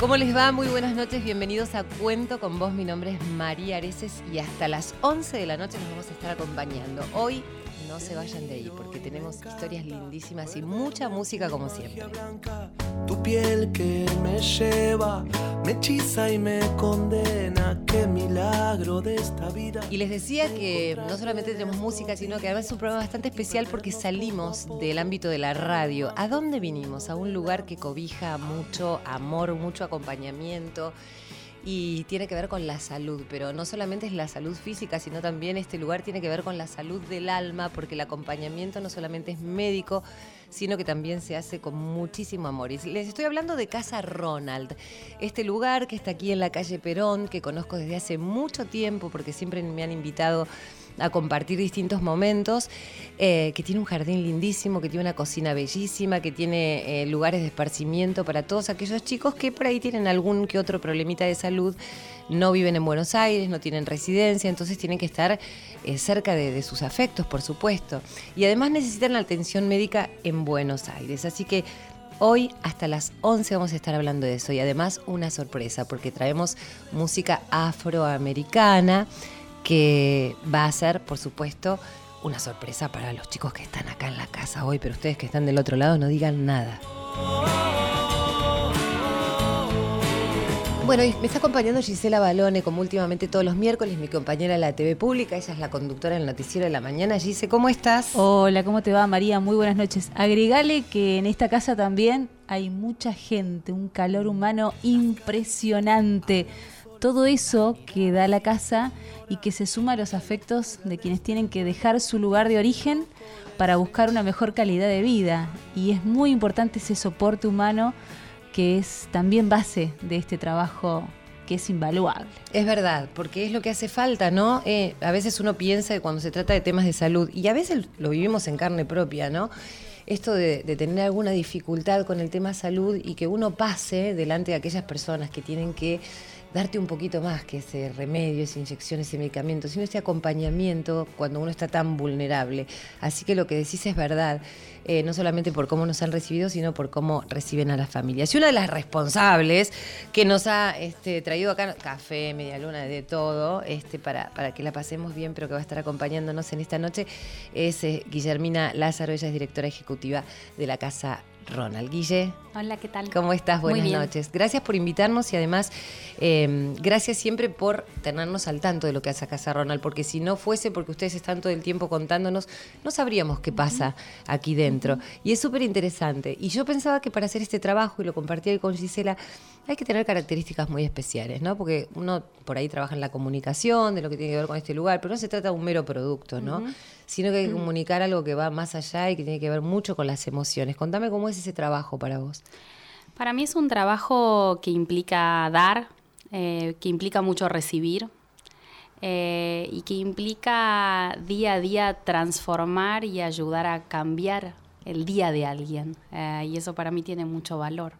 ¿Cómo les va? Muy buenas noches, bienvenidos a Cuento con vos. Mi nombre es María Areces y hasta las 11 de la noche nos vamos a estar acompañando. Hoy no se vayan de ahí porque tenemos historias lindísimas y mucha música como siempre. Tu piel que me lleva, me hechiza y me condena, qué milagro de esta vida. Y les decía que no solamente tenemos música, sino que además es un programa bastante especial porque salimos del ámbito de la radio. ¿A dónde vinimos? A un lugar que cobija mucho amor, mucho acompañamiento y tiene que ver con la salud, pero no solamente es la salud física, sino también este lugar tiene que ver con la salud del alma, porque el acompañamiento no solamente es médico, sino que también se hace con muchísimo amor. Y les estoy hablando de Casa Ronald, este lugar que está aquí en la calle Perón, que conozco desde hace mucho tiempo, porque siempre me han invitado a compartir distintos momentos, eh, que tiene un jardín lindísimo, que tiene una cocina bellísima, que tiene eh, lugares de esparcimiento para todos aquellos chicos que por ahí tienen algún que otro problemita de salud, no viven en Buenos Aires, no tienen residencia, entonces tienen que estar eh, cerca de, de sus afectos, por supuesto. Y además necesitan la atención médica en Buenos Aires. Así que Hoy hasta las 11 vamos a estar hablando de eso y además una sorpresa porque traemos música afroamericana que va a ser, por supuesto, una sorpresa para los chicos que están acá en la casa hoy, pero ustedes que están del otro lado no digan nada. Bueno, me está acompañando Gisela Balone, como últimamente todos los miércoles, mi compañera de la TV Pública. Ella es la conductora del Noticiero de la Mañana. Gise, ¿cómo estás? Hola, ¿cómo te va, María? Muy buenas noches. Agregale que en esta casa también hay mucha gente, un calor humano impresionante. Todo eso que da la casa y que se suma a los afectos de quienes tienen que dejar su lugar de origen para buscar una mejor calidad de vida. Y es muy importante ese soporte humano que es también base de este trabajo que es invaluable. Es verdad, porque es lo que hace falta, ¿no? Eh, a veces uno piensa que cuando se trata de temas de salud, y a veces lo vivimos en carne propia, ¿no? Esto de, de tener alguna dificultad con el tema salud y que uno pase delante de aquellas personas que tienen que darte un poquito más que ese remedio, esa inyección, ese medicamento, sino ese acompañamiento cuando uno está tan vulnerable. Así que lo que decís es verdad, eh, no solamente por cómo nos han recibido, sino por cómo reciben a las familias. Y una de las responsables que nos ha este, traído acá café, media luna, de todo, este, para, que la pasemos bien, pero que va a estar acompañándonos en esta noche, es eh, Guillermina Lázaro, ella es directora ejecutiva de la Casa Ronald. Guille. Hola, ¿qué tal? ¿Cómo estás? Buenas noches. Gracias por invitarnos y además eh, gracias siempre por tenernos al tanto de lo que hace Casa Ronald, porque si no fuese porque ustedes están todo el tiempo contándonos, no sabríamos qué pasa aquí dentro. Y es súper interesante. Y yo pensaba que para hacer este trabajo, y lo compartí con Gisela, hay que tener características muy especiales, ¿no? Porque uno por ahí trabaja en la comunicación, de lo que tiene que ver con este lugar, pero no se trata de un mero producto, ¿no? Sino que hay que comunicar algo que va más allá y que tiene que ver mucho con las emociones. Contame cómo es ese trabajo para vos. Para mí es un trabajo que implica dar, eh, que implica mucho recibir eh, y que implica día a día transformar y ayudar a cambiar el día de alguien. Eh, y eso para mí tiene mucho valor.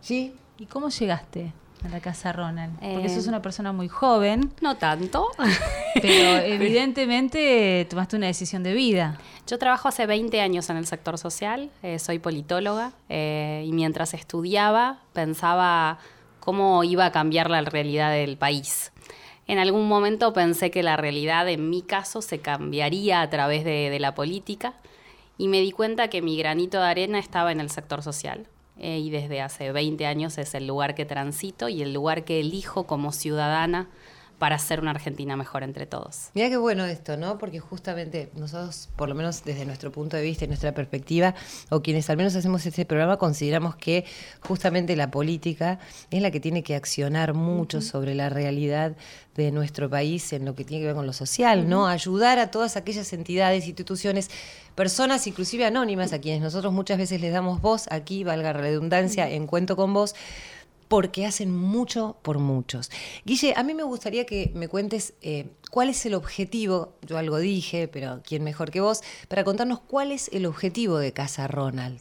¿Sí? ¿Y cómo llegaste a la casa Ronald? Porque sos una persona muy joven. No tanto. Pero evidentemente tomaste una decisión de vida. Yo trabajo hace 20 años en el sector social, eh, soy politóloga eh, y mientras estudiaba pensaba cómo iba a cambiar la realidad del país. En algún momento pensé que la realidad en mi caso se cambiaría a través de, de la política y me di cuenta que mi granito de arena estaba en el sector social. Eh, y desde hace 20 años es el lugar que transito y el lugar que elijo como ciudadana para hacer una Argentina mejor entre todos. Mira qué bueno esto, ¿no? Porque justamente nosotros, por lo menos desde nuestro punto de vista y nuestra perspectiva, o quienes al menos hacemos este programa, consideramos que justamente la política es la que tiene que accionar mucho uh -huh. sobre la realidad de nuestro país en lo que tiene que ver con lo social, uh -huh. ¿no? Ayudar a todas aquellas entidades, instituciones, personas, inclusive anónimas, a quienes nosotros muchas veces les damos voz, aquí valga redundancia, en cuento con vos, porque hacen mucho por muchos. Guille, a mí me gustaría que me cuentes eh, cuál es el objetivo, yo algo dije, pero quién mejor que vos, para contarnos cuál es el objetivo de Casa Ronald.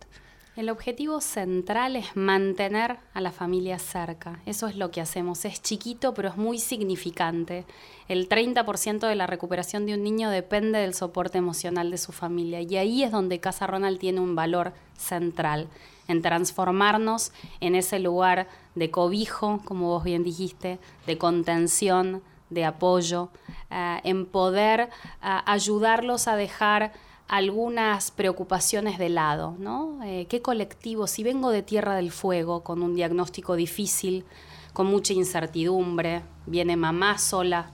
El objetivo central es mantener a la familia cerca. Eso es lo que hacemos. Es chiquito, pero es muy significante. El 30% de la recuperación de un niño depende del soporte emocional de su familia. Y ahí es donde Casa Ronald tiene un valor central, en transformarnos en ese lugar de cobijo, como vos bien dijiste, de contención, de apoyo, eh, en poder eh, ayudarlos a dejar algunas preocupaciones de lado, ¿no? Eh, ¿Qué colectivo? Si vengo de Tierra del Fuego con un diagnóstico difícil, con mucha incertidumbre, viene mamá sola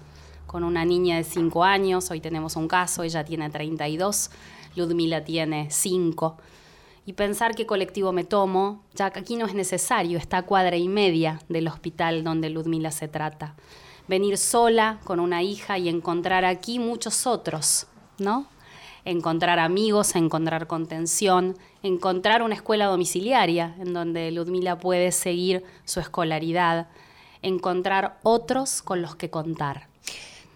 con una niña de 5 años, hoy tenemos un caso, ella tiene 32, Ludmila tiene 5, y pensar qué colectivo me tomo, ya que aquí no es necesario, está cuadra y media del hospital donde Ludmila se trata. Venir sola con una hija y encontrar aquí muchos otros, ¿no? encontrar amigos, encontrar contención, encontrar una escuela domiciliaria en donde Ludmila puede seguir su escolaridad, encontrar otros con los que contar.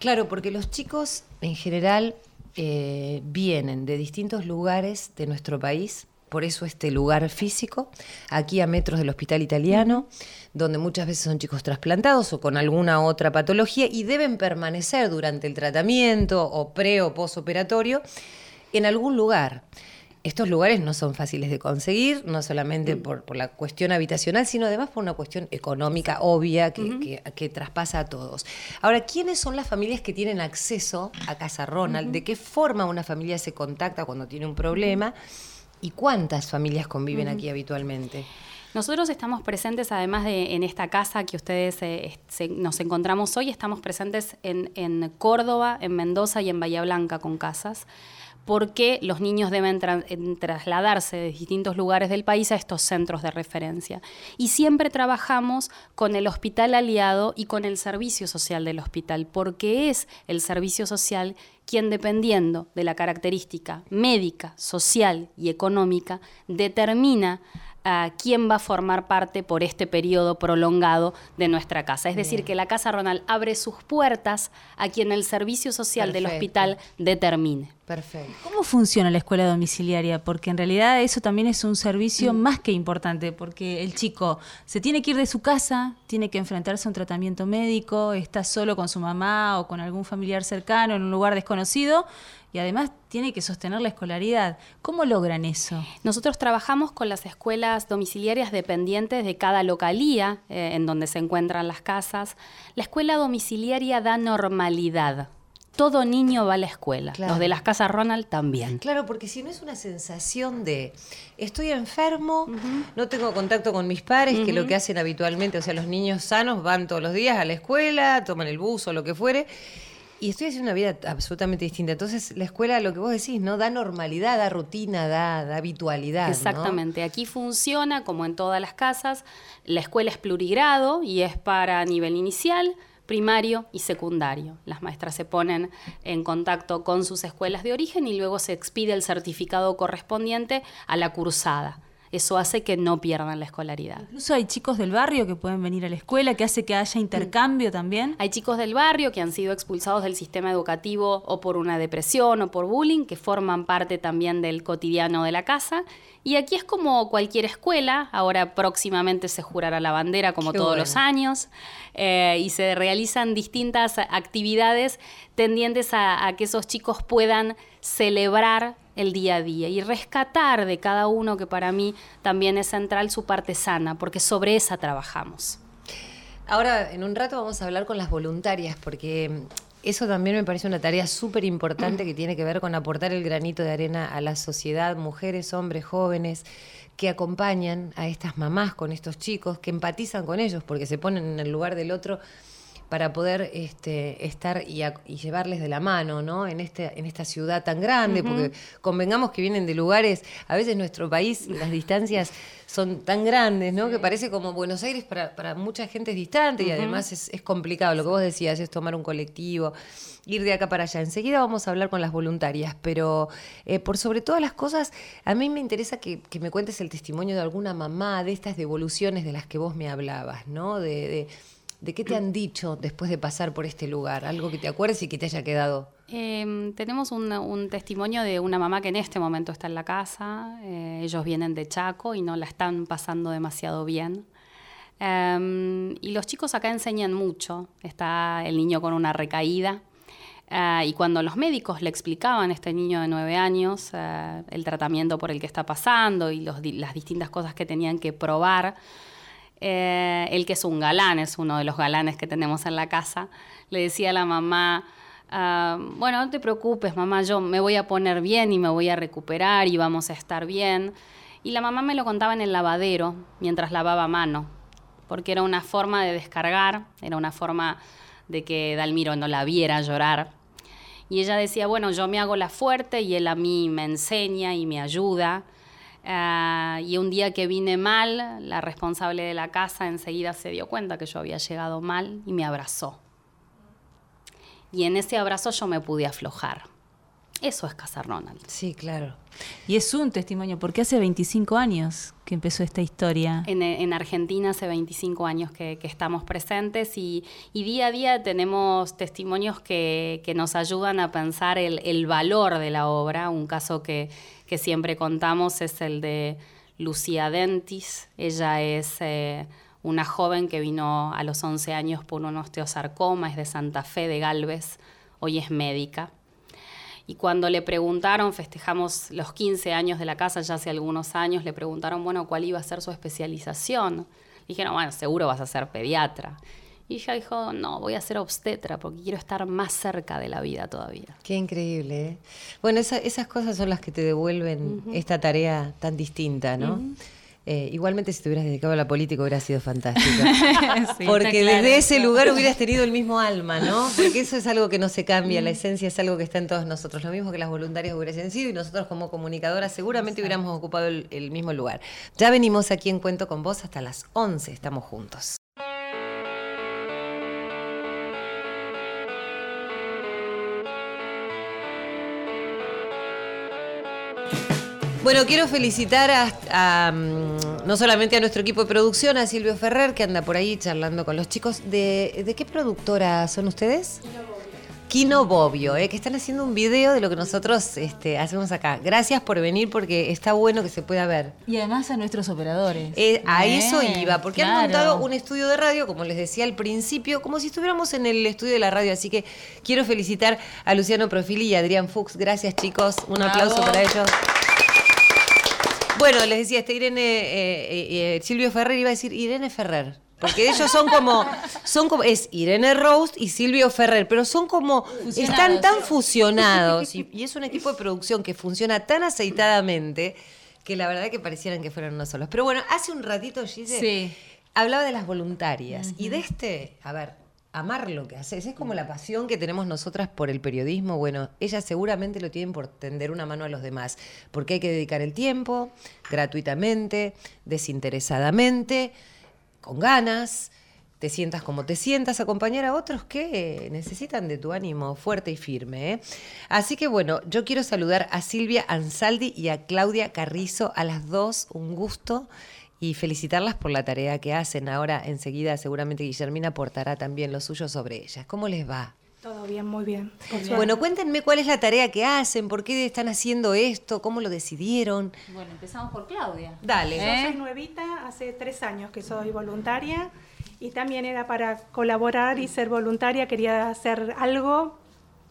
Claro, porque los chicos en general eh, vienen de distintos lugares de nuestro país, por eso este lugar físico, aquí a metros del hospital italiano, donde muchas veces son chicos trasplantados o con alguna otra patología y deben permanecer durante el tratamiento o pre o posoperatorio en algún lugar. Estos lugares no son fáciles de conseguir, no solamente por, la cuestión habitacional, sino además por una cuestión económica obvia que, traspasa a todos. Ahora, ¿quiénes son las familias que tienen acceso a Casa Ronald? ¿De qué forma una familia se contacta cuando tiene un problema? ¿Y cuántas familias conviven aquí habitualmente? Nosotros estamos presentes, además de en esta casa que ustedes eh, nos encontramos hoy, estamos presentes en, en Córdoba, en Mendoza y en Bahía Blanca con casas porque los niños deben trasladarse de distintos lugares del país a estos centros de referencia. Y siempre trabajamos con el hospital aliado y con el servicio social del hospital, porque es el servicio social quien, dependiendo de la característica médica, social y económica, determina a quién va a formar parte por este periodo prolongado de nuestra casa. Es decir, que la Casa Ronald abre sus puertas a quien el servicio social del hospital determine. Perfecto. ¿Cómo funciona la escuela domiciliaria? Porque en realidad eso también es un servicio mm. más que importante, porque el chico se tiene que ir de su casa, tiene que enfrentarse a un tratamiento médico, está solo con su mamá o con algún familiar cercano en un lugar desconocido y además tiene que sostener la escolaridad. ¿Cómo logran eso? Nosotros trabajamos con las escuelas domiciliarias dependientes de cada localía eh, en donde se encuentran las casas. La escuela domiciliaria da normalidad todo niño va a la escuela. Los de las casas Ronald también. Claro, porque si no es una sensación de estoy enfermo, no tengo contacto con mis padres, que lo que hacen habitualmente, o sea, los niños sanos van todos los días a la escuela, toman el bus o lo que fuere. Y estoy haciendo una vida absolutamente distinta. Entonces, la escuela, lo que vos decís, ¿no? Da normalidad, da rutina, da, habitualidad. Exactamente. Aquí funciona, como en todas las casas, la escuela es plurigrado y es para nivel inicial, primario y secundario. Las maestras se ponen en contacto con sus escuelas de origen y luego se expide el certificado correspondiente a la cursada eso hace que no pierdan la escolaridad. Incluso hay chicos del barrio que pueden venir a la escuela, que hace que haya intercambio también. Hay chicos del barrio que han sido expulsados del sistema educativo o por una depresión o por bullying, que forman parte también del cotidiano de la casa. Y aquí es como cualquier escuela, ahora próximamente se jurará la bandera como todos los años, eh, y se realizan distintas actividades tendientes a que esos chicos puedan celebrar el día a día y rescatar de cada uno, que para mí también es central, su parte sana, porque sobre esa trabajamos. Ahora, en un rato vamos a hablar con las voluntarias, porque eso también me parece una tarea súper importante que tiene que ver con aportar el granito de arena a la sociedad, mujeres, hombres, jóvenes que acompañan a estas mamás con estos chicos, que empatizan con ellos porque se ponen en el lugar del otro para poder este, estar y, llevarles de la mano, ¿no? En, este, en esta ciudad tan grande, porque convengamos que vienen de lugares, a veces nuestro país, las distancias son tan grandes, ¿no? Que parece como Buenos Aires para, mucha gente es distante y además es, complicado. Lo que vos decías es tomar un colectivo, ir de acá para allá. Enseguida vamos a hablar con las voluntarias, pero eh, por sobre todas las cosas, a mí me interesa que, me cuentes el testimonio de alguna mamá, de estas devoluciones de las que vos me hablabas, ¿no? de ¿De qué te han dicho después de pasar por este lugar? Algo que te acuerdes y que te haya quedado Em, tenemos un, testimonio de una mamá que en este momento está en la casa. Eh, ellos vienen de Chaco y no la están pasando demasiado bien. Em, y los chicos acá enseñan mucho. Está el niño con una recaída. eh, y cuando los médicos le explicaban a este niño de nueve años eh, el tratamiento por el que está pasando y las distintas cosas que tenían que probar, eh, él que es un galán, es uno de los galanes que tenemos en la casa, le decía a la mamá, ah, bueno, no te preocupes, mamá, yo me voy a poner bien y me voy a recuperar y vamos a estar bien. Y la mamá me lo contaba en el lavadero mientras lavaba mano, porque era una forma de descargar, era una forma de que Dalmiro no la viera llorar. Y ella decía, bueno, yo me hago la fuerte y él a mí me enseña y me ayuda. Ah, y un día que vine mal, la responsable de la casa enseguida se dio cuenta que yo había llegado mal y me abrazó. Y en ese abrazo yo me pude aflojar. Eso es Casa Ronald. Sí, claro. Y es un testimonio, porque hace 25 años que empezó esta historia. En, en Argentina hace 25 años que, que estamos presentes y, y día a día tenemos testimonios que, que nos ayudan a pensar el, el valor de la obra. Un caso que, que siempre contamos es el de Lucía Dentis. Ella es eh, una joven que vino a los 11 años por un osteosarcoma, es de Santa Fe de Galvez, hoy es médica. Y cuando le preguntaron, festejamos los 15 años de la casa ya hace algunos años, le preguntaron, bueno, cuál iba a ser su especialización. Dijeron, bueno, seguro vas a ser pediatra. Y ella dijo, no, voy a ser obstetra porque quiero estar más cerca de la vida todavía. Qué increíble. ¿eh? Bueno, esa- esas cosas son las que te devuelven esta tarea tan distinta, ¿no? Eh, igualmente, si te hubieras dedicado a la política, hubiera sido fantástico. Sí, Porque claro desde ese lugar hubieras tenido el mismo alma, ¿no? Porque eso es algo que no se cambia, la esencia es algo que está en todos nosotros. Lo mismo que las voluntarias hubiesen sido y nosotros como comunicadoras seguramente hubiéramos ocupado el, el mismo lugar. Ya venimos aquí en Cuento con Vos hasta las 11, estamos juntos. Bueno, quiero felicitar a, a, mm, no solamente a nuestro equipo de producción, a Silvio Ferrer, que anda por ahí charlando con los chicos. ¿De, de qué productora son ustedes? Kino Bobbio, eh, que están haciendo un video de lo que nosotros este, hacemos acá. Gracias por venir porque está bueno que se pueda ver. Y además a nuestros operadores. Eh, a eso iba, porque han montado un estudio de radio, como les decía al principio, como si estuviéramos en el estudio de la radio. Así que quiero felicitar a Luciano Profili y a Adrián Fuchs. Gracias, chicos. Un Bravo. aplauso para ellos. Bueno, les decía, este Irene, eh, eh, eh, Silvio Ferrer iba a decir Irene Ferrer. Porque ellos son como, son como, es Irene Roast y Silvio Ferrer, pero son como, están tan fusionados y, y es un equipo de producción que funciona tan aceitadamente que la verdad que parecieran que fueran unos solos. Pero bueno, hace un ratito Gise Sí. hablaba de las voluntarias y de este, a ver, amar lo que haces, es como la pasión que tenemos nosotras por el periodismo. Bueno, ellas seguramente lo tienen por tender una mano a los demás, porque hay que dedicar el tiempo gratuitamente, desinteresadamente, con ganas. Te sientas como te sientas, acompañar a otros que necesitan de tu ánimo fuerte y firme. ¿eh? Así que bueno, yo quiero saludar a Silvia Ansaldi y a Claudia Carrizo, a las dos, un gusto y felicitarlas por la tarea que hacen. Ahora enseguida seguramente Guillermina aportará también lo suyo sobre ellas. ¿Cómo les va? Todo bien, muy bien. Bueno, cuéntenme cuál es la tarea que hacen, por qué están haciendo esto, cómo lo decidieron. Bueno, empezamos por Claudia. Dale. Yo ¿Eh? soy nuevita, hace tres años que soy voluntaria y también era para colaborar y ser voluntaria, quería hacer algo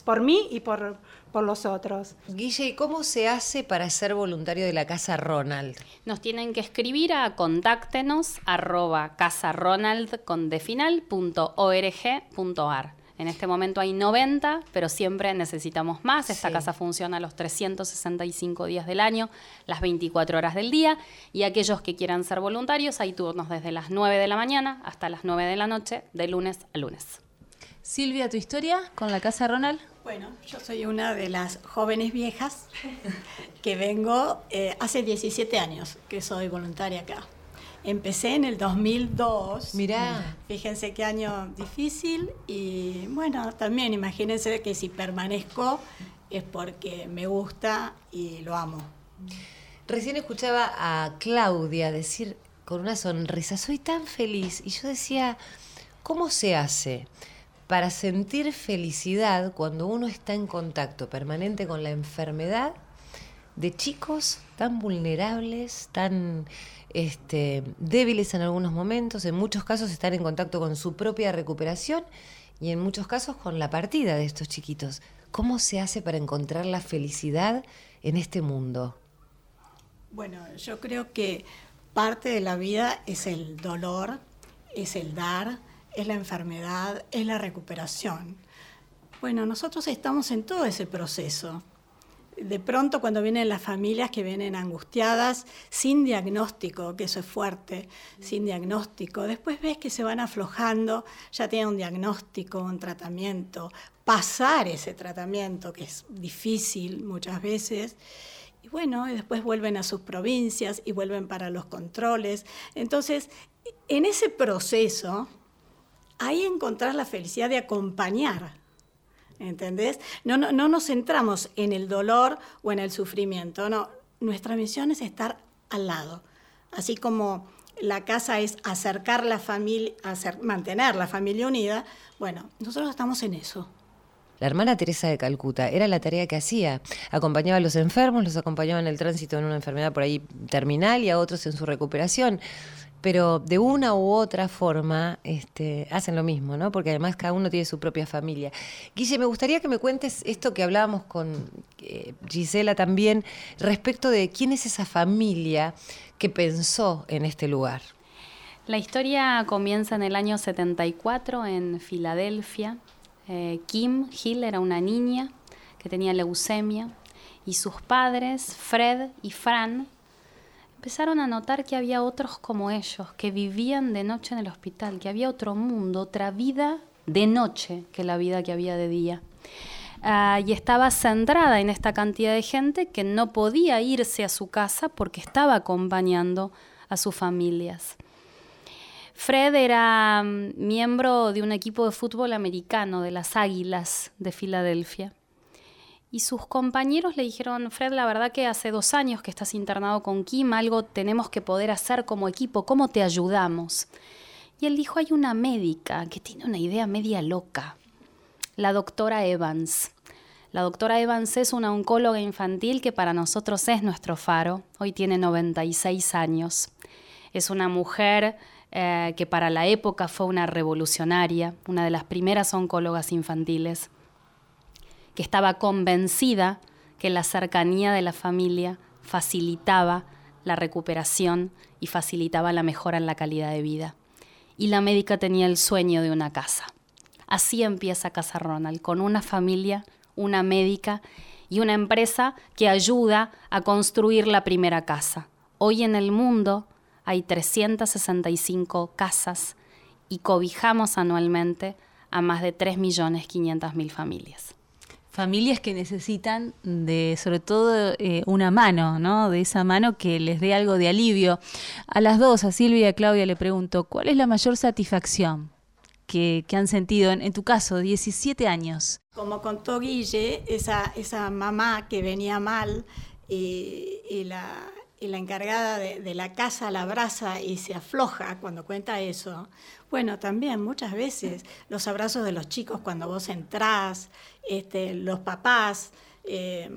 por mí y por, por los otros. Guille, ¿y cómo se hace para ser voluntario de la Casa Ronald? Nos tienen que escribir a contáctenos arroba casaronald.org.ar. En este momento hay 90, pero siempre necesitamos más. Esta Sí. casa funciona los 365 días del año, las 24 horas del día. Y aquellos que quieran ser voluntarios, hay turnos desde las 9 de la mañana hasta las 9 de la noche, de lunes a lunes. Silvia, ¿tu historia con la casa Ronald? Bueno, yo soy una de las jóvenes viejas que vengo eh, hace 17 años que soy voluntaria acá. Empecé en el 2002. Mirá. Fíjense qué año difícil y bueno, también imagínense que si permanezco es porque me gusta y lo amo. Recién escuchaba a Claudia decir con una sonrisa, soy tan feliz. Y yo decía, ¿cómo se hace para sentir felicidad cuando uno está en contacto permanente con la enfermedad de chicos tan vulnerables, tan este, débiles en algunos momentos, en muchos casos están en contacto con su propia recuperación y en muchos casos con la partida de estos chiquitos. ¿Cómo se hace para encontrar la felicidad en este mundo? Bueno, yo creo que parte de la vida es el dolor, es el dar, es la enfermedad, es la recuperación. Bueno, nosotros estamos en todo ese proceso. De pronto cuando vienen las familias que vienen angustiadas, sin diagnóstico, que eso es fuerte, sin diagnóstico, después ves que se van aflojando, ya tienen un diagnóstico, un tratamiento, pasar ese tratamiento, que es difícil muchas veces, y bueno, después vuelven a sus provincias y vuelven para los controles. Entonces, en ese proceso, ahí encontrar la felicidad de acompañar. ¿Entendés? No, no, no nos centramos en el dolor o en el sufrimiento, no. Nuestra misión es estar al lado. Así como la casa es acercar la familia, mantener la familia unida, bueno, nosotros estamos en eso. La hermana Teresa de Calcuta era la tarea que hacía. Acompañaba a los enfermos, los acompañaba en el tránsito en una enfermedad por ahí terminal y a otros en su recuperación pero de una u otra forma este, hacen lo mismo, ¿no? Porque además cada uno tiene su propia familia. Guille, me gustaría que me cuentes esto que hablábamos con eh, Gisela también, respecto de quién es esa familia que pensó en este lugar. La historia comienza en el año 74 en Filadelfia. Eh, Kim Hill era una niña que tenía leucemia y sus padres, Fred y Fran, empezaron a notar que había otros como ellos, que vivían de noche en el hospital, que había otro mundo, otra vida de noche que la vida que había de día. Ah, y estaba centrada en esta cantidad de gente que no podía irse a su casa porque estaba acompañando a sus familias. Fred era mm, miembro de un equipo de fútbol americano de las Águilas de Filadelfia. Y sus compañeros le dijeron, Fred, la verdad que hace dos años que estás internado con Kim, algo tenemos que poder hacer como equipo, ¿cómo te ayudamos? Y él dijo, hay una médica que tiene una idea media loca, la doctora Evans. La doctora Evans es una oncóloga infantil que para nosotros es nuestro faro, hoy tiene 96 años. Es una mujer eh, que para la época fue una revolucionaria, una de las primeras oncólogas infantiles que estaba convencida que la cercanía de la familia facilitaba la recuperación y facilitaba la mejora en la calidad de vida. Y la médica tenía el sueño de una casa. Así empieza Casa Ronald, con una familia, una médica y una empresa que ayuda a construir la primera casa. Hoy en el mundo hay 365 casas y cobijamos anualmente a más de 3.500.000 familias familias que necesitan de, sobre todo, eh, una mano, ¿no? De esa mano que les dé algo de alivio. A las dos, a Silvia y a Claudia, le pregunto, ¿cuál es la mayor satisfacción que, han sentido, en, tu caso, 17 años? Como contó Guille, esa, mamá que venía mal y, la, encargada de, la casa la abraza y se afloja cuando cuenta eso. Bueno, también muchas veces los abrazos de los chicos cuando vos entrás, este, los papás eh,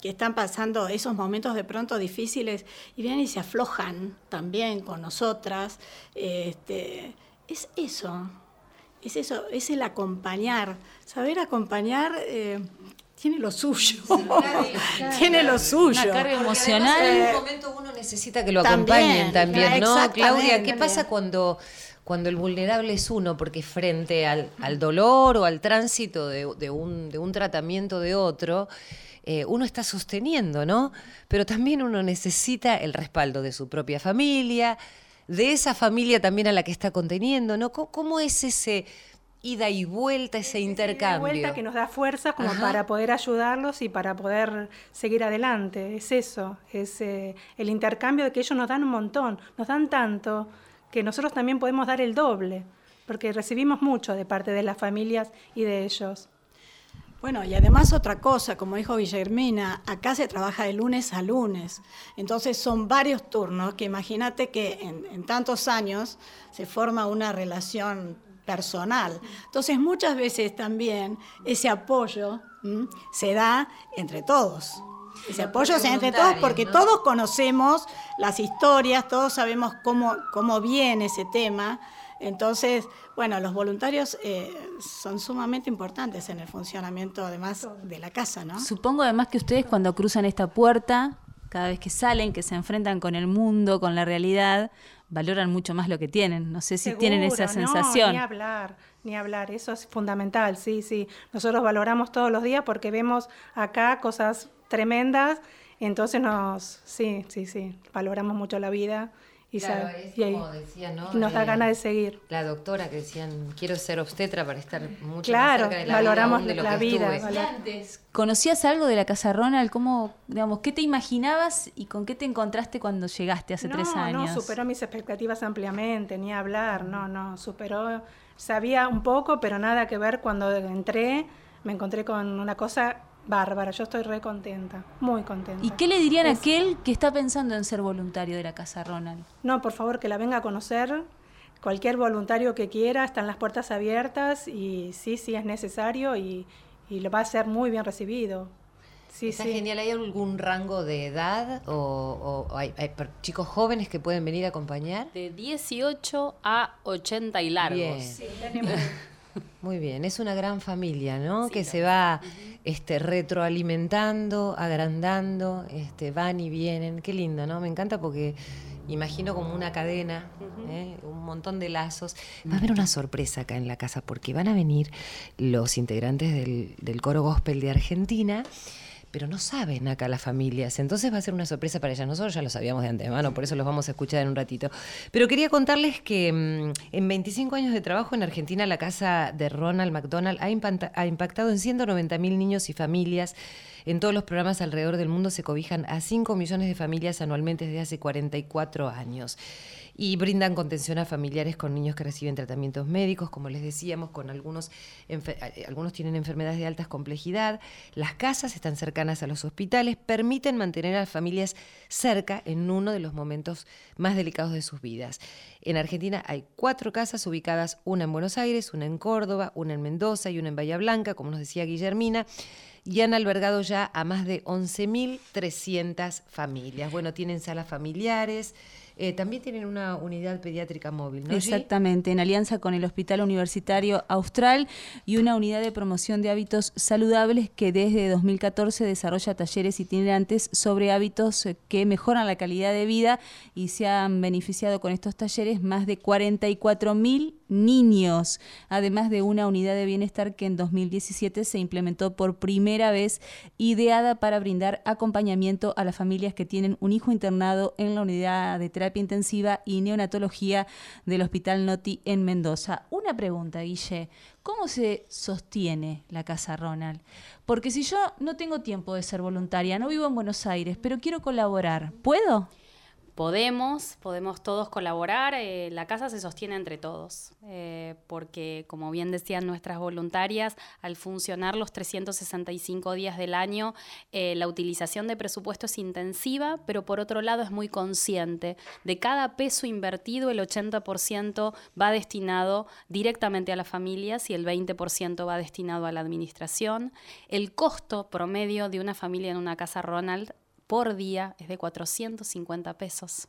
que están pasando esos momentos de pronto difíciles y vienen y se aflojan también con nosotras. Este, es eso, es eso, es el acompañar. Saber acompañar eh, tiene lo suyo. tiene lo suyo. Una carga emocional. En un momento uno necesita que lo acompañen también, ¿no? Claudia, ¿qué pasa cuando cuando el vulnerable es uno, porque frente al, dolor o al tránsito de, un, tratamiento de otro, eh, uno está sosteniendo, ¿no? Pero también uno necesita el respaldo de su propia familia, de esa familia también a la que está conteniendo, ¿no? ¿Cómo, es ese ida y vuelta, ese intercambio? Ida y vuelta que nos da fuerza como para poder ayudarlos y para poder seguir adelante. Es eso, es eh, el intercambio de que ellos nos dan un montón, nos dan tanto que nosotros también podemos dar el doble, porque recibimos mucho de parte de las familias y de ellos. Bueno, y además otra cosa, como dijo Guillermina, acá se trabaja de lunes a lunes, entonces son varios turnos, que imagínate que en, tantos años se forma una relación personal. Entonces muchas veces también ese apoyo se da entre todos. Ese apoyo se da entre todos porque todos conocemos las historias, todos sabemos cómo, cómo viene ese tema. Entonces, bueno, los voluntarios eh, son sumamente importantes en el funcionamiento además de la casa, ¿no? Supongo además que ustedes cuando cruzan esta puerta, cada vez que salen, que se enfrentan con el mundo, con la realidad, valoran mucho más lo que tienen. No sé si tienen esa sensación. ni hablar, ni hablar. Eso es fundamental, sí, sí. Nosotros valoramos todos los días porque vemos acá cosas tremendas. Entonces nos, sí, sí, sí, valoramos mucho la vida y, nos da ganas de seguir. La doctora que decían, quiero ser obstetra para estar mucho claro, más cerca de la valoramos vida, de la vida. ¿Conocías algo de la Casa Ronald? ¿Cómo, digamos, ¿Qué te imaginabas y con qué te encontraste cuando llegaste hace tres años? No, superó mis expectativas ampliamente, ni hablar, no, no, superó, sabía un poco, pero nada que ver cuando entré, me encontré con una cosa Bárbara, yo estoy re contenta, muy contenta. ¿Y qué le dirían a aquel que está pensando en ser voluntario de la Casa Ronald? No, por favor, que la venga a conocer. Cualquier voluntario que quiera, están las puertas abiertas y sí, sí es necesario y, lo va a ser muy bien recibido. Sí, Está genial. ¿Hay algún rango de edad o, hay, chicos jóvenes que pueden venir a acompañar? De 18 a 80 y largos. Bien. Sí, Muy bien, es una gran familia, ¿no? que se va este, retroalimentando, agrandando, este, van y vienen. Qué lindo, ¿no? Me encanta porque imagino como una cadena, ¿eh? un montón de lazos. Va a haber una sorpresa acá en la casa porque van a venir los integrantes del, del coro gospel de Argentina pero no saben acá las familias. Entonces va a ser una sorpresa para ellas. Nosotros ya lo sabíamos de antemano, por eso los vamos a escuchar en un ratito. Pero quería contarles que mm, en 25 años de trabajo en Argentina, la casa de Ronald McDonald ha, impactado en 190 mil niños y familias. En todos los programas alrededor del mundo se cobijan a 5 millones de familias anualmente desde hace 44 años y brindan contención a familiares con niños que reciben tratamientos médicos, como les decíamos, con algunos, eh, algunos tienen enfermedades de alta complejidad. Las casas están cercanas a los hospitales, permiten mantener a las familias cerca en uno de los momentos más delicados de sus vidas. En Argentina hay cuatro casas ubicadas, una en Buenos Aires, una en Córdoba, una en Mendoza y una en Bahía Blanca, como nos decía Guillermina y han albergado ya a más de 11.300 familias. Bueno, tienen salas familiares, eh, también tienen una unidad pediátrica móvil, ¿no? Exactamente, en alianza con el Hospital Universitario Austral y una unidad de promoción de hábitos saludables que desde 2014 desarrolla talleres itinerantes sobre hábitos eh, que mejoran la calidad de vida y se han beneficiado con estos talleres más de 44 mil niños, además de una unidad de bienestar que en 2017 se implementó por primera vez, ideada para brindar acompañamiento a las familias que tienen un hijo internado en la unidad de terapia intensiva y neonatología del Hospital Noti en Mendoza. Una pregunta, Guille, ¿cómo se sostiene la Casa Ronald? Porque si yo no tengo tiempo de ser voluntaria, no vivo en Buenos Aires, pero quiero colaborar, ¿puedo? Podemos, podemos todos colaborar. Eh, la casa se sostiene entre todos, eh, porque como bien decían nuestras voluntarias, al funcionar los 365 días del año, eh, la utilización de presupuesto es intensiva, pero por otro lado es muy consciente. De cada peso invertido, el 80% va destinado directamente a las familias y el 20% va destinado a la administración. El costo promedio de una familia en una casa Ronald por día es de 450 pesos.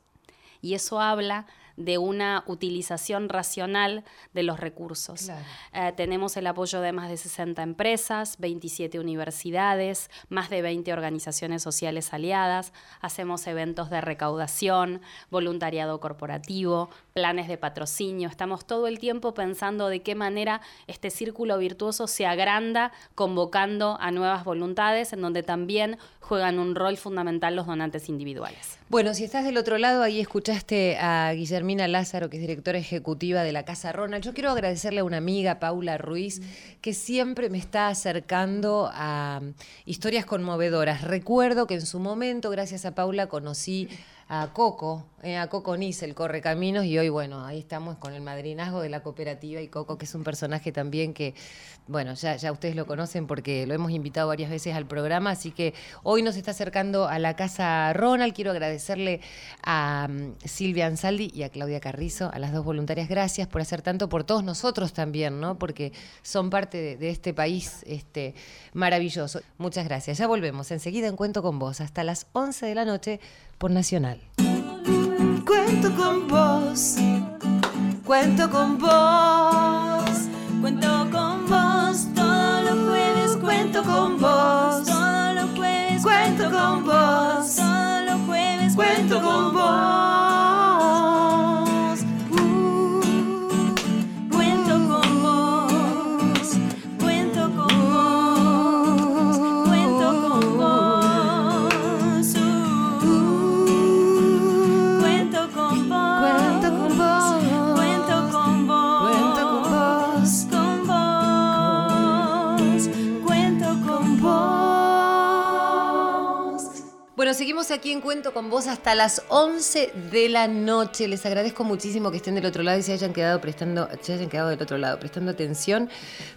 Y eso habla de una utilización racional de los recursos. Eh, tenemos el apoyo de más de 60 empresas, 27 universidades, más de 20 organizaciones sociales aliadas, hacemos eventos de recaudación, voluntariado corporativo, planes de patrocinio, estamos todo el tiempo pensando de qué manera este círculo virtuoso se agranda convocando a nuevas voluntades en donde también juegan un rol fundamental los donantes individuales. Bueno, si estás del otro lado, ahí escuchaste a Guillermina Lázaro, que es directora ejecutiva de la Casa Ronald. Yo quiero agradecerle a una amiga, Paula Ruiz, que siempre me está acercando a historias conmovedoras. Recuerdo que en su momento, gracias a Paula, conocí a Coco, eh, a Coco Nice, el Correcaminos, y hoy, bueno, ahí estamos con el madrinazgo de la cooperativa y Coco, que es un personaje también que, bueno, ya, ya ustedes lo conocen porque lo hemos invitado varias veces al programa, así que hoy nos está acercando a la casa Ronald. Quiero agradecerle a mm, Silvia Ansaldi y a Claudia Carrizo, a las dos voluntarias, gracias por hacer tanto por todos nosotros también, ¿no? Porque son parte de, de este país este, maravilloso. Muchas gracias. Ya volvemos enseguida en Cuento con Vos, hasta las 11 de la noche por Nacional. Cuento con vos, cuento con vos, Cuento con vos todos los jueves, cuento con vos, todos los jueves, cuento con vos, todos los jueves, cuento con vos. Seguimos aquí en Cuento con vos hasta las 11 de la noche. Les agradezco muchísimo que estén del otro lado y se hayan quedado prestando, se hayan quedado del otro lado, prestando atención,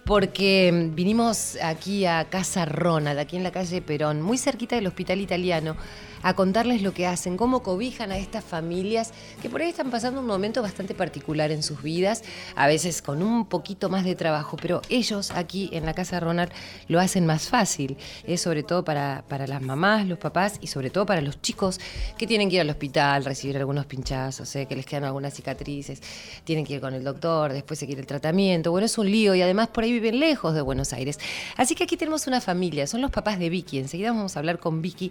porque vinimos aquí a Casa Ronald, aquí en la calle Perón, muy cerquita del Hospital Italiano, a contarles lo que hacen, cómo cobijan a estas familias que por ahí están pasando un momento bastante particular en sus vidas, a veces con un poquito más de trabajo, pero ellos aquí en la Casa Ronald lo hacen más fácil, es sobre todo para, para las mamás, los papás y sobre todo para los chicos que tienen que ir al hospital, recibir algunos pinchazos, ¿eh? que les quedan algunas cicatrices, tienen que ir con el doctor, después seguir el tratamiento. Bueno, es un lío y además por ahí viven lejos de Buenos Aires. Así que aquí tenemos una familia, son los papás de Vicky. Enseguida vamos a hablar con Vicky,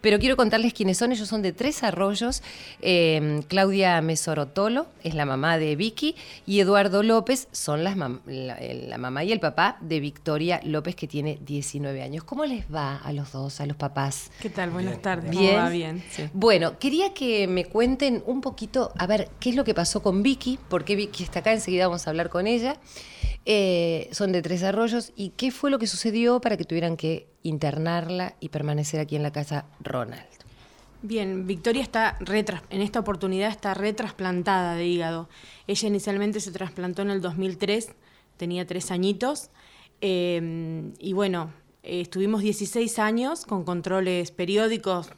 pero quiero contarles quiénes son. Ellos son de Tres Arroyos. Eh, Claudia Mesorotolo es la mamá de Vicky y Eduardo López son las mam- la, la mamá y el papá de Victoria López, que tiene 19 años. ¿Cómo les va a los dos, a los papás? ¿Qué tal? Buenas tardes. Bien. ¿Cómo va? Bien. sí. Bueno, quería que me cuenten un poquito, a ver, qué es lo que pasó con Vicky, por qué Vicky está acá, enseguida vamos a hablar con ella. Eh, son de Tres Arroyos y qué fue lo que sucedió para que tuvieran que internarla y permanecer aquí en la casa Ronald. Bien, Victoria está en esta oportunidad está retrasplantada de hígado. Ella inicialmente se trasplantó en el 2003, tenía tres añitos, eh, y bueno, eh, estuvimos 16 años con controles periódicos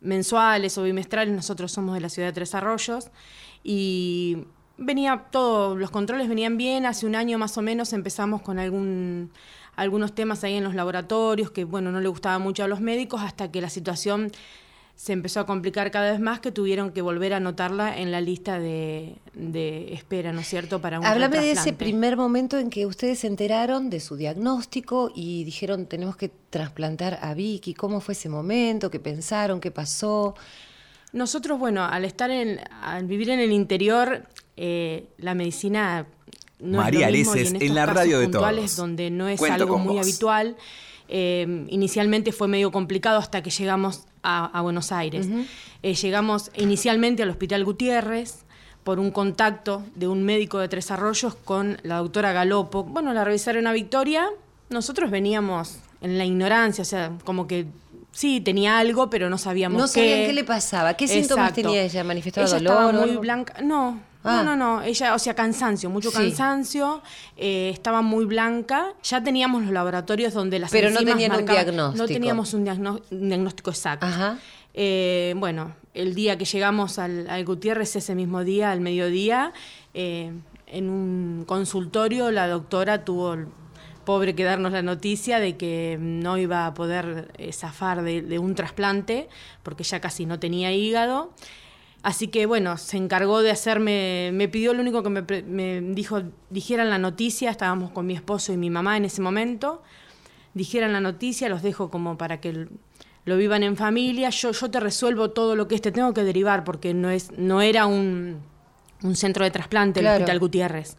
mensuales o bimestrales, nosotros somos de la ciudad de Tres Arroyos, y venía todo, los controles venían bien, hace un año más o menos empezamos con algún, algunos temas ahí en los laboratorios que bueno, no le gustaba mucho a los médicos hasta que la situación se empezó a complicar cada vez más que tuvieron que volver a anotarla en la lista de, de espera, ¿no es cierto?, para un Háblame de ese primer momento en que ustedes se enteraron de su diagnóstico y dijeron tenemos que trasplantar a Vicky. ¿Cómo fue ese momento? ¿Qué pensaron? ¿Qué pasó? Nosotros, bueno, al estar en, al vivir en el interior, eh, la medicina no María es lo mismo, y Areces, en, en la radio de todos. donde no es Cuento algo muy vos. habitual. eh, inicialmente fue medio complicado hasta que llegamos a, a Buenos Aires. Eh, llegamos inicialmente al Hospital Gutiérrez por un contacto de un médico de Tres Arroyos con la doctora Galopo. Bueno, la revisaron a Victoria. Nosotros veníamos en la ignorancia, o sea, como que sí, tenía algo, pero no sabíamos No qué. sabían qué le pasaba. ¿Qué síntomas tenía ella? ¿Manifestaba ella dolor Estaba muy blanca. No, Ah. no, no, no. Ella, o sea, cansancio, mucho Sí. cansancio. eh, estaba muy blanca. Ya teníamos los laboratorios donde las Pero no tenían un diagnóstico. No teníamos un, diagnóstico exacto. Ajá. Eh, bueno, el día que llegamos al, al Gutiérrez, ese mismo día, al mediodía, eh, en un consultorio, la doctora tuvo, pobre, que darnos la noticia de que no iba a poder zafar de, de un trasplante, porque ya casi no tenía hígado. Así que bueno, se encargó de hacerme, me pidió lo único que me, dijo, dijeran la noticia, estábamos con mi esposo y mi mamá en ese momento, dijeran la noticia, los dejo como para que lo vivan en familia, yo, yo te resuelvo todo lo que es, te tengo que derivar porque no, es, no era un, un centro de trasplante Claro. el Hospital Gutiérrez.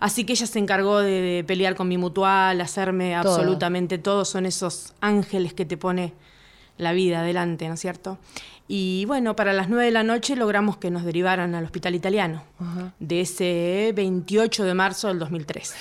Así que ella se encargó de, de pelear con mi mutual, hacerme Todo. absolutamente todo, son esos ángeles que te pone la vida adelante, ¿no es cierto? Y bueno, para las 9 de la noche logramos que nos derivaran al hospital italiano, de ese 28 de marzo del 2003.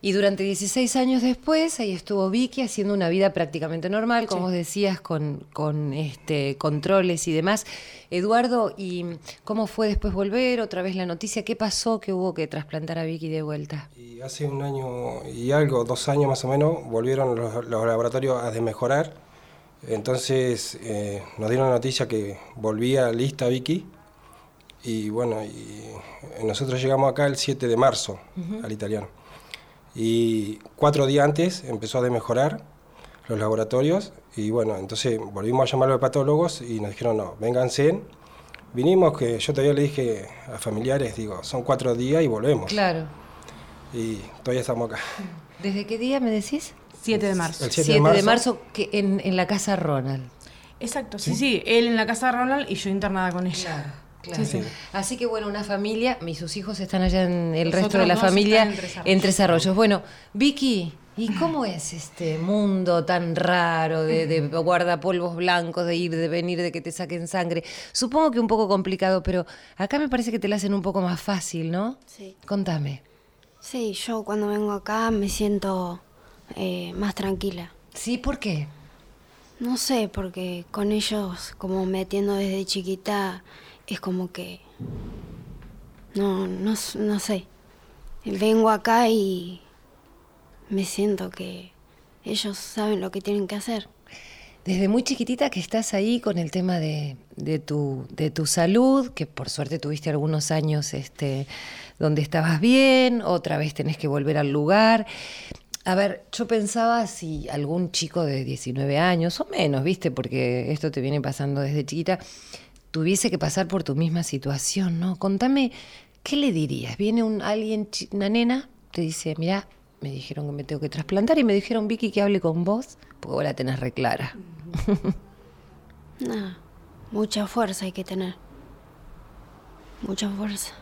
Y durante 16 años después, ahí estuvo Vicky haciendo una vida prácticamente normal, como vos decías, con, con este, controles y demás. Eduardo, ¿y cómo fue después volver? Otra vez la noticia, ¿qué pasó que hubo que trasplantar a Vicky de vuelta? Y hace un año y algo, dos años más o menos, volvieron los, los laboratorios a desmejorar. Entonces eh, nos dieron la noticia que volvía lista Vicky. Y bueno, y nosotros llegamos acá el 7 de marzo al italiano. Y cuatro días antes empezó a mejorar los laboratorios y bueno, entonces volvimos a llamar a los patólogos y nos dijeron, no, vénganse. Vinimos, que yo todavía le dije a familiares, digo, son cuatro días y volvemos. Claro. Y todavía estamos acá. ¿Desde qué día me decís? 7 de marzo. El 7 7 de marzo. de marzo, que en, en la casa Ronald. Exacto, sí, sí, él en la casa de Ronald y yo internada con ella. Claro. Sí, sí. Así que bueno, una familia, mis sus hijos están allá en el resto de la familia están en Tres Arroyos. en Tres Arroyos. Bueno, Vicky, ¿y cómo es este mundo tan raro de, de guardapolvos blancos, de ir, de venir, de que te saquen sangre? Supongo que un poco complicado, pero acá me parece que te la hacen un poco más fácil, ¿no? Sí. Contame. Sí, yo cuando vengo acá me siento eh, más tranquila. ¿Sí? ¿Por qué? No sé, porque con ellos, como metiendo desde chiquita, es como que... No, no, no sé. Vengo acá y me siento que ellos saben lo que tienen que hacer. Desde muy chiquitita que estás ahí con el tema de, de tu, de tu salud, que por suerte tuviste algunos años este, donde estabas bien, otra vez tenés que volver al lugar. A ver, yo pensaba si algún chico de 19 años o menos, viste, porque esto te viene pasando desde chiquita, tuviese que pasar por tu misma situación, ¿no? Contame, ¿qué le dirías? Viene un alguien, una nena, te dice, mira, me dijeron que me tengo que trasplantar y me dijeron, Vicky, que hable con vos, porque vos la tenés reclara. Nada, mucha fuerza hay que tener. Mucha fuerza.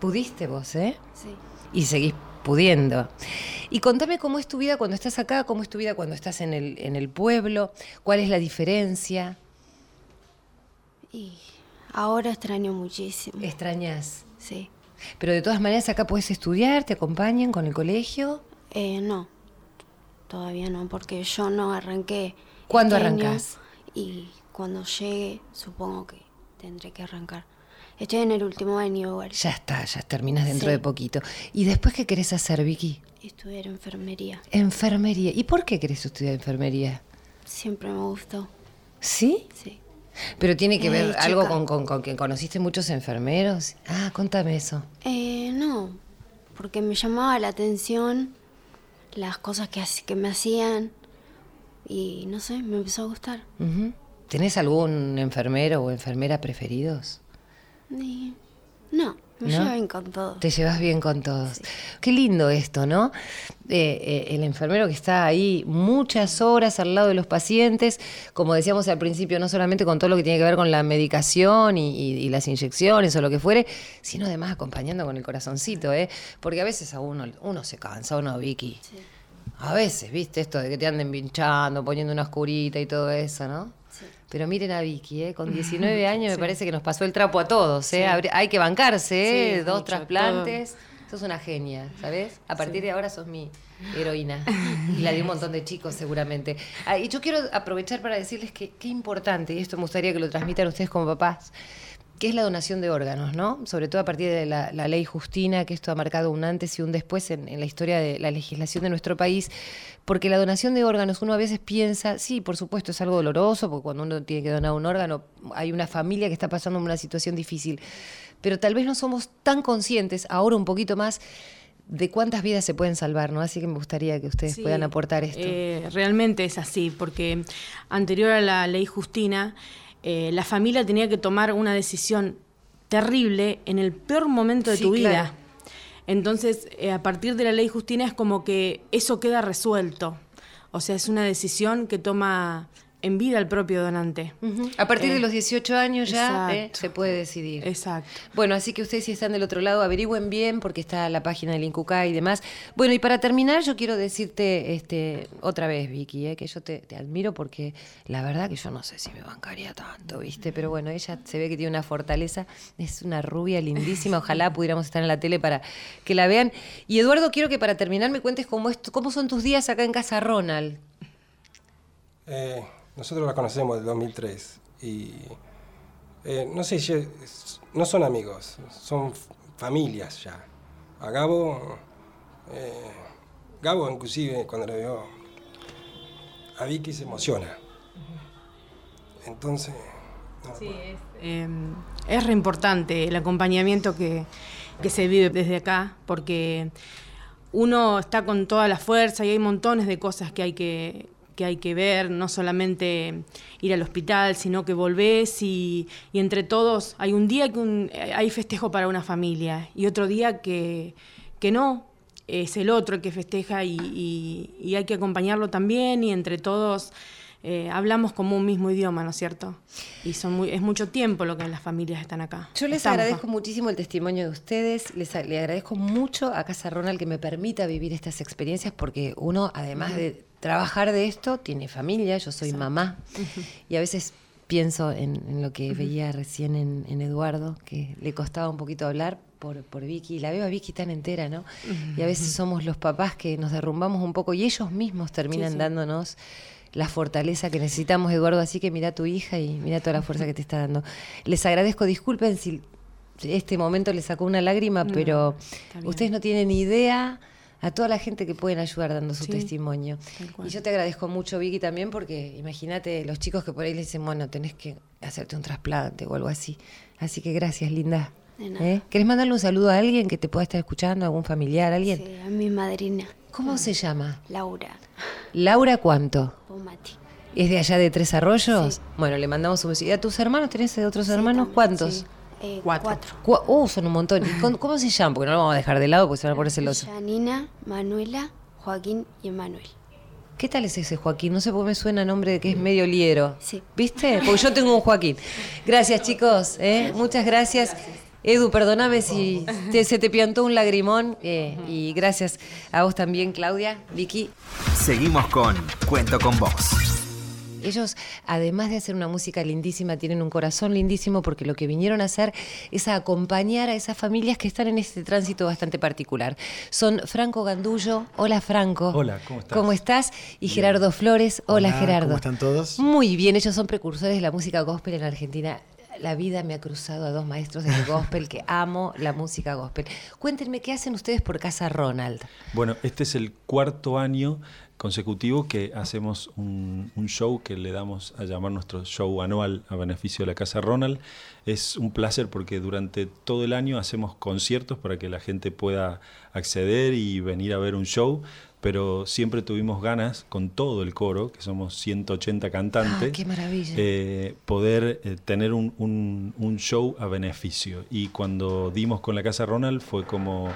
Pudiste vos, ¿eh? Sí. Y seguís pudiendo. Y contame cómo es tu vida cuando estás acá, cómo es tu vida cuando estás en el, en el pueblo, cuál es la diferencia. Y ahora extraño muchísimo. ¿Extrañas? Sí. Pero de todas maneras acá puedes estudiar, te acompañan con el colegio. Eh, no, todavía no, porque yo no arranqué. ¿Cuándo este año arrancás? Y cuando llegue, supongo que tendré que arrancar. Estoy en el último año igual. Ya está, ya terminas dentro Sí. de poquito. ¿Y después qué querés hacer, Vicky? Estudiar enfermería. Enfermería. ¿Y por qué querés estudiar enfermería? Siempre me gustó. ¿Sí? Sí. Pero tiene que Eh, ver algo con, con- con que conociste muchos enfermeros. Ah, contame eso. Eh, no, porque me llamaba la atención las cosas que, que me hacían y no sé, me empezó a gustar. Ujú. ¿Tenés algún enfermero o enfermera preferidos? No, me ¿No? llevo bien con todo. Te llevas bien con todos. Qué lindo esto, ¿no? Eh, eh, el enfermero que está ahí muchas horas al lado de los pacientes, como decíamos al principio, no solamente con todo lo que tiene que ver con la medicación y, y- y las inyecciones o lo que fuere, sino además acompañando con el corazoncito, ¿eh? Porque a veces a uno, uno se cansa, ¿o no, Vicky? A veces, ¿viste? Esto de que te anden pinchando, poniendo una oscurita y todo eso, ¿no? Pero miren a Vicky, ¿eh? con 19 años me parece que nos pasó el trapo a todos. ¿eh? Hay que bancarse, ¿eh? Dos mucho, trasplantes. Sos una genia, ¿sabes? A partir de ahora sos mi heroína. Y la de un montón de chicos, seguramente. Ah, y yo quiero aprovechar para decirles que qué importante, y esto me gustaría que lo transmitan ustedes como papás, que es la donación de órganos, ¿no? Sobre todo a partir de la, la ley Justina, que esto ha marcado un antes y un después en, en la historia de la legislación de nuestro país, porque la donación de órganos uno a veces piensa, sí, por supuesto es algo doloroso, porque cuando uno tiene que donar un órgano hay una familia que está pasando una situación difícil, pero tal vez no somos tan conscientes, ahora un poquito más, de cuántas vidas se pueden salvar, ¿no? Así que me gustaría que ustedes Sí, puedan aportar esto. eh, realmente es así, porque anterior a la ley Justina, eh, la familia tenía que tomar una decisión terrible en el peor momento de Sí, tu vida. Entonces, eh, a partir de la ley Justina es como que eso queda resuelto. O sea, es una decisión que toma en vida el propio donante. A partir de los 18 años ya eh, se puede decidir. Exacto. Bueno, así que ustedes si están del otro lado, averigüen bien porque está la página del Incucá y demás. Bueno, y para terminar, yo quiero decirte este, otra vez, Vicky, eh, que yo te, te admiro porque la verdad que yo no sé si me bancaría tanto, ¿viste? Pero bueno, ella se ve que tiene una fortaleza, es una rubia lindísima, ojalá pudiéramos estar en la tele para que la vean. Y Eduardo, quiero que para terminar me cuentes cómo, es, cómo son tus días acá en Casa Ronald. Eh, nosotros la conocemos del 2003 y eh, no sé, no son amigos, son familias ya. A Gabo, eh, Gabo inclusive cuando le veo a Vicky se emociona. Entonces, Eh, es re importante el acompañamiento que, que se vive desde acá, porque uno está con toda la fuerza y hay montones de cosas que hay que, que hay que ver, no solamente ir al hospital, sino que volvés y, y entre todos hay un día que un- hay festejo para una familia y otro día que, que no, es el otro el que festeja y, y- y hay que acompañarlo también y entre todos eh, hablamos como un mismo idioma, ¿no es cierto? Y son muy, es mucho tiempo lo que las familias están acá. Yo les Estamos, agradezco muchísimo el testimonio de ustedes, les a- le agradezco mucho a Casa Ronald que me permita vivir estas experiencias porque uno, además de trabajar de esto, tiene familia, yo soy mamá y a veces pienso en, en lo que veía recién en, en Eduardo, que le costaba un poquito hablar por, por Vicky, y la veo a Vicky tan entera, ¿no? Y a veces somos los papás que nos derrumbamos un poco y ellos mismos terminan Sí, sí. dándonos la fortaleza que necesitamos, Eduardo. Así que mira a tu hija y mira toda la fuerza que te está dando. Les agradezco, disculpen si este momento les sacó una lágrima, No, pero ustedes no tienen idea a toda la gente que pueden ayudar dando su Sí, testimonio. Y yo te agradezco mucho, Vicky, también, porque imagínate los chicos que por ahí le dicen, bueno, tenés que hacerte un trasplante o algo así. Así que gracias, linda. ¿Eh? ¿Querés mandarle un saludo a alguien que te pueda estar escuchando, algún familiar, alguien? Sí, a mi madrina, ¿Cómo se llama? Laura Laura cuánto? Pomati. ¿Es de allá de Tres Arroyos? Bueno, le mandamos un beso. ¿Y a tus hermanos? ¿Tenés otros Sí, hermanos? también, ¿Cuántos? Eh, Cuatro. cuatro. Cu- Uh, son un montón. ¿Y con- ¿Cómo se llaman? Porque no lo vamos a dejar de lado porque se van a poner celosos. Janina, Manuela, Joaquín y Emanuel. ¿Qué tal es ese Joaquín? No sé por qué me suena nombre de que es medio liero. Sí. ¿Viste? Porque yo tengo un Joaquín. Gracias, chicos. ¿eh? Muchas gracias. Edu, perdóname si te- se te piantó un lagrimón. eh, y gracias a vos también, Claudia, Vicky. Seguimos con Cuento con vos. Ellos, además de hacer una música lindísima, tienen un corazón lindísimo porque lo que vinieron a hacer es a acompañar a esas familias que están en este tránsito bastante particular. Son Franco Gandullo. Hola, Franco. Hola, ¿cómo estás? ¿Cómo estás? Y Gerardo Flores. Hola, Hola, Gerardo. ¿cómo están todos? Muy bien, ellos son precursores de la música gospel en Argentina. La vida me ha cruzado a dos maestros de gospel que amo la música gospel. Cuéntenme, ¿qué hacen ustedes por Casa Ronald? Bueno, este es el cuarto año consecutivo que hacemos un, show que le damos a llamar nuestro show anual a beneficio de la Casa Ronald. Es un placer porque durante todo el año hacemos conciertos para que la gente pueda acceder y venir a ver un show, pero siempre tuvimos ganas con todo el coro, que somos 180 cantantes, Ah, qué maravilla. eh, poder eh, tener un, un- un show a beneficio. Y cuando dimos con la Casa Ronald fue como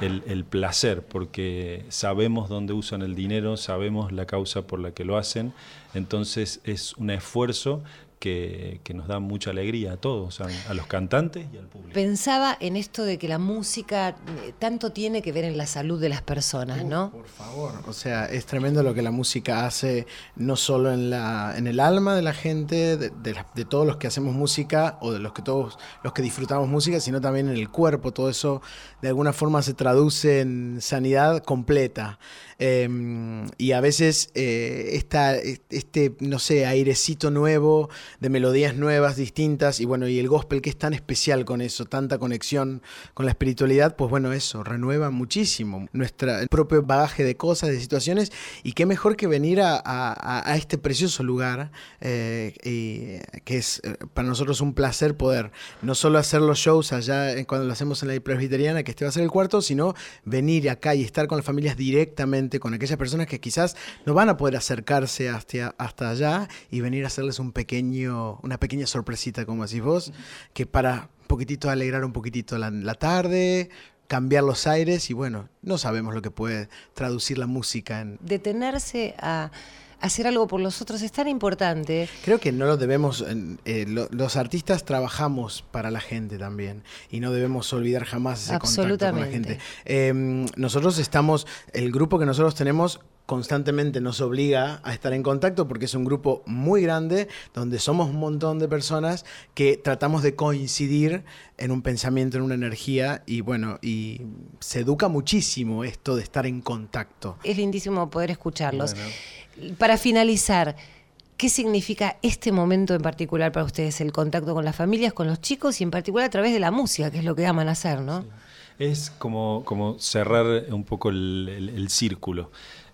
el, el placer, porque sabemos dónde usan el dinero, sabemos la causa por la que lo hacen, entonces es un esfuerzo que, que nos da mucha alegría a todos, a, a los cantantes y al público. Pensaba en esto de que la música eh, tanto tiene que ver en la salud de las personas, ¿no? Por favor, o sea, es tremendo lo que la música hace, no solo en, la, en el alma de la gente, de, de la- de todos los que hacemos música o de los que todos los que disfrutamos música, sino también en el cuerpo. Todo eso de alguna forma se traduce en sanidad completa. Eh, y a veces eh, esta, este, no sé, airecito nuevo, de melodías nuevas, distintas, y bueno, y el gospel que es tan especial con eso, tanta conexión con la espiritualidad, pues bueno, eso renueva muchísimo nuestra, el propio bagaje de cosas, de situaciones, y qué mejor que venir a, a- este precioso lugar, eh, que es eh, para nosotros un placer poder no solo hacer los shows allá cuando lo hacemos en la presbiteriana, que este va a ser el cuarto, sino venir acá y estar con las familias directamente, con aquellas personas que quizás no van a poder acercarse hasta, hasta allá y venir a hacerles una pequeña sorpresita, como decís vos, que para un poquitito alegrar un poquitito la, la tarde, cambiar los aires y bueno, no sabemos lo que puede traducir la música en... Detenerse a, hacer algo por los otros es tan importante. Creo que no lo debemos, eh, lo, los artistas trabajamos para la gente también y no debemos olvidar jamás ese contacto con la gente. Eh, nosotros estamos, el grupo que nosotros tenemos constantemente nos obliga a estar en contacto porque es un grupo muy grande donde somos un montón de personas que tratamos de coincidir en un pensamiento, en una energía y bueno, y se educa muchísimo esto de estar en contacto. Es lindísimo poder escucharlos. Para finalizar, ¿qué significa este momento en particular para ustedes? El contacto con las familias, con los chicos y en particular a través de la música, que es lo que aman hacer, ¿no? Es como, como cerrar un poco el círculo.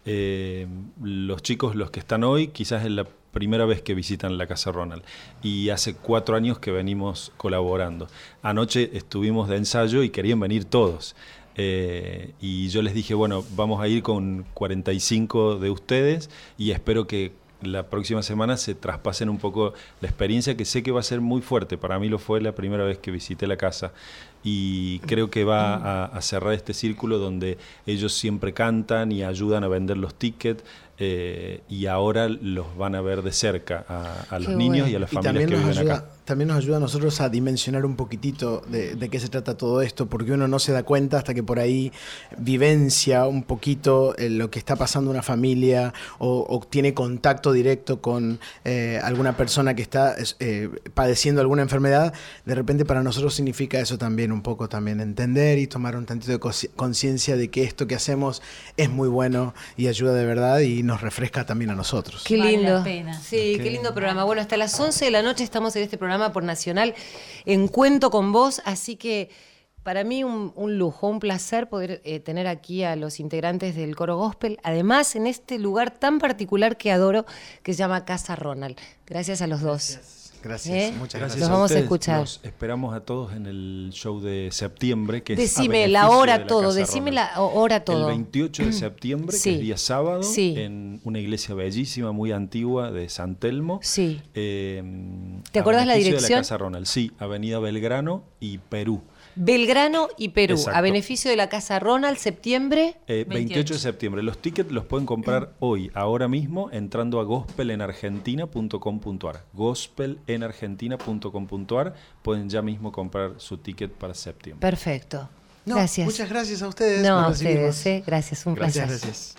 Eh, los chicos, los que están hoy, quizás es la primera vez que visitan la Casa Ronald y hace cuatro años que venimos colaborando. Anoche estuvimos de ensayo y querían venir todos. Eh, y yo les dije, bueno, vamos a ir con 45 de ustedes y espero que la próxima semana se traspasen un poco la experiencia que sé que va a ser muy fuerte. Para mí lo fue la primera vez que visité la casa y creo que va a, cerrar este círculo donde ellos siempre cantan y ayudan a vender los tickets eh, y ahora los van a ver de cerca a, los niños y a las familias que viven acá también nos ayuda a nosotros a dimensionar un poquitito de, qué se trata todo esto, porque uno no se da cuenta hasta que por ahí vivencia un poquito eh, lo que está pasando una familia o, tiene contacto directo con eh, alguna persona que está eh, padeciendo alguna enfermedad, de repente para nosotros significa eso también, un poco también entender y tomar un tantito de conciencia de que esto que hacemos es muy bueno y ayuda de verdad y nos refresca también a nosotros. Qué lindo. Sí, qué lindo programa. Bueno, hasta las 11 de la noche estamos en este programa por Nacional en Cuento con Vos, así que para mí un, lujo, un placer poder eh, tener aquí a los integrantes del coro gospel, además en este lugar tan particular que adoro, que se llama Casa Ronald. Gracias a los dos. Gracias, ¿Eh? muchas gracias. Los vamos a, escuchar. Los esperamos a todos en el show de septiembre. Que Decime la hora todo, decime la hora todo. El 28 de septiembre, que es día sábado, en una iglesia bellísima, muy antigua de San Telmo. Sí. Eh, ¿Te acuerdas la dirección? De la Casa Ronald, sí, Avenida Belgrano y Perú. Belgrano y Perú, a beneficio de la Casa Ronald, septiembre. 28. Eh, de septiembre. Los tickets los pueden comprar hoy, ahora mismo, entrando a gospelenargentina.com.ar. Gospelenargentina.com.ar. Pueden ya mismo comprar su ticket para septiembre. Perfecto. gracias. Muchas gracias a ustedes. No, a ustedes, eh. gracias, un placer. Gracias.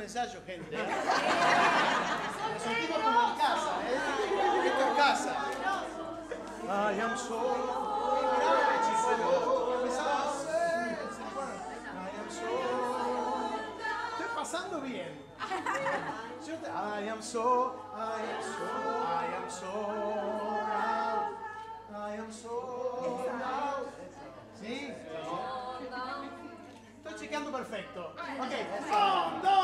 un ensayo, gente. ¿eh? Nos sentimos como en casa, ¿eh? Esto es casa. I am Estoy pasando bien. I am so, I am so, I am so loud. I am so loud. ¿Sí? Estoy chequeando perfecto. Ok.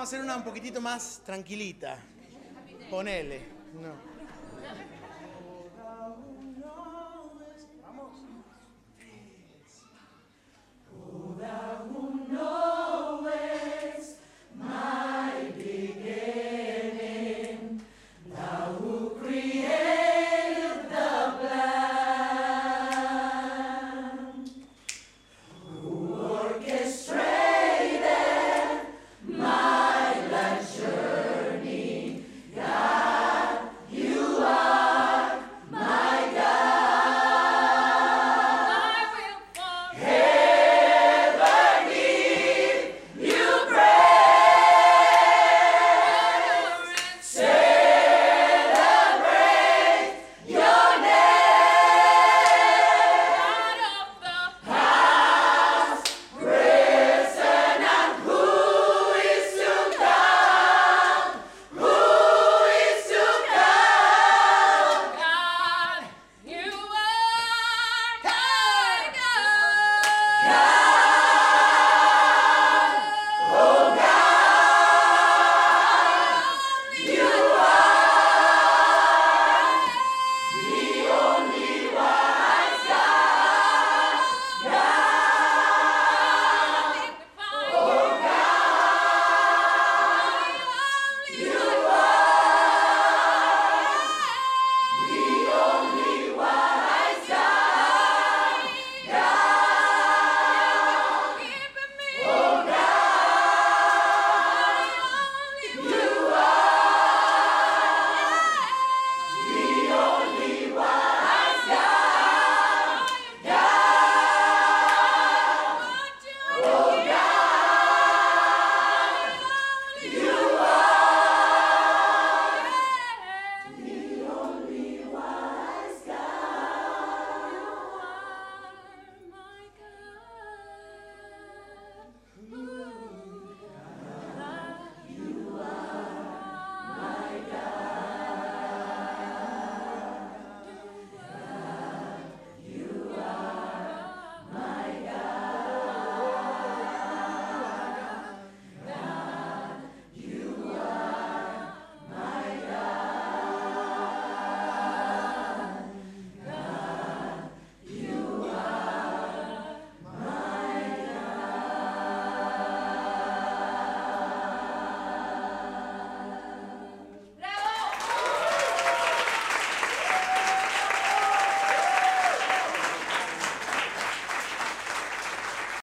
Vamos a hacer una un poquitito más tranquilita. Ponele. No.